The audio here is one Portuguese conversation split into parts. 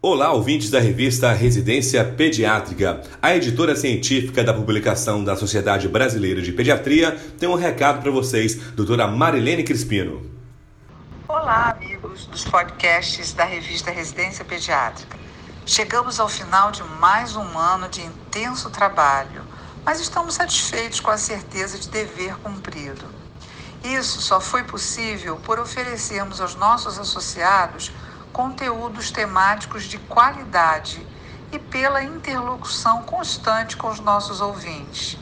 Olá, ouvintes da revista Residência Pediátrica. A editora científica da publicação da Sociedade Brasileira de Pediatria tem um recado para vocês, doutora Marilene Crispino. Olá, amigos dos podcasts da revista Residência Pediátrica. Chegamos ao final de mais um ano de intenso trabalho, mas estamos satisfeitos com a certeza de dever cumprido. Isso só foi possível por oferecermos aos nossos associados conteúdos temáticos de qualidade e pela interlocução constante com os nossos ouvintes.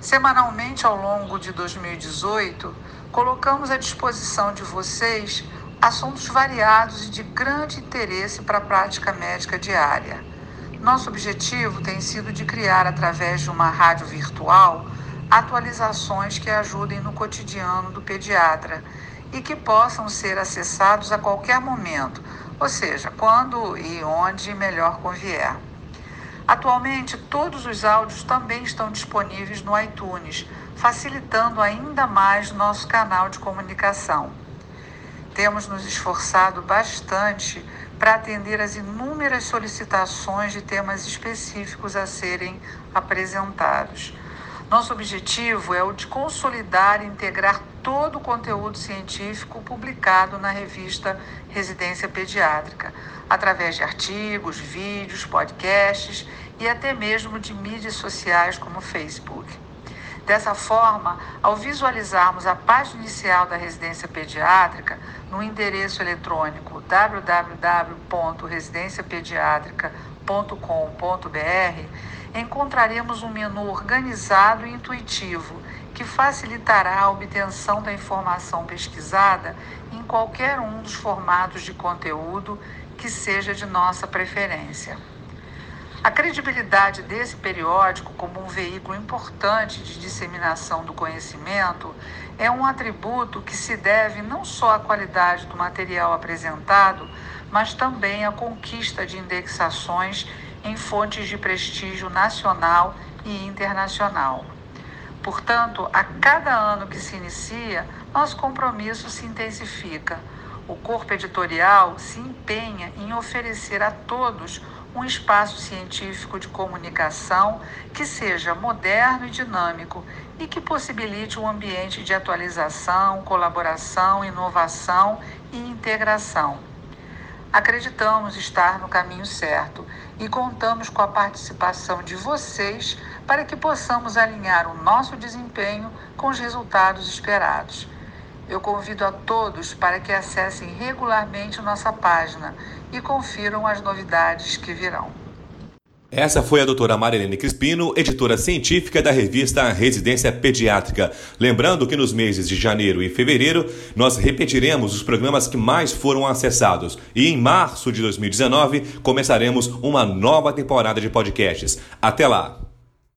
Semanalmente, ao longo de 2018, colocamos à disposição de vocês assuntos variados e de grande interesse para a prática médica diária. Nosso objetivo tem sido de criar, através de uma rádio virtual, atualizações que ajudem no cotidiano do pediatra e que possam ser acessados a qualquer momento, ou seja, quando e onde melhor convier. Atualmente, todos os áudios também estão disponíveis no iTunes, facilitando ainda mais nosso canal de comunicação. Temos nos esforçado bastante para atender às inúmeras solicitações de temas específicos a serem apresentados. Nosso objetivo é o de consolidar e integrar todo o conteúdo científico publicado na revista Residência Pediátrica, através de artigos, vídeos, podcasts e até mesmo de mídias sociais como Facebook. Dessa forma, ao visualizarmos a página inicial da residência pediátrica no endereço eletrônico www.residenciapediatrica.com.br, encontraremos um menu organizado e intuitivo que facilitará a obtenção da informação pesquisada em qualquer um dos formatos de conteúdo que seja de nossa preferência. A credibilidade desse periódico como um veículo importante de disseminação do conhecimento é um atributo que se deve não só à qualidade do material apresentado, mas também à conquista de indexações em fontes de prestígio nacional e internacional. Portanto, a cada ano que se inicia, nosso compromisso se intensifica. O corpo editorial se empenha em oferecer a todos um espaço científico de comunicação que seja moderno e dinâmico e que possibilite um ambiente de atualização, colaboração, inovação e integração. Acreditamos estar no caminho certo e contamos com a participação de vocês para que possamos alinhar o nosso desempenho com os resultados esperados. Eu convido a todos para que acessem regularmente nossa página e confiram as novidades que virão. Essa foi a doutora Marilene Crispino, editora científica da revista Residência Pediátrica. Lembrando que nos meses de janeiro e fevereiro nós repetiremos os programas que mais foram acessados e em março de 2019 começaremos uma nova temporada de podcasts. Até lá!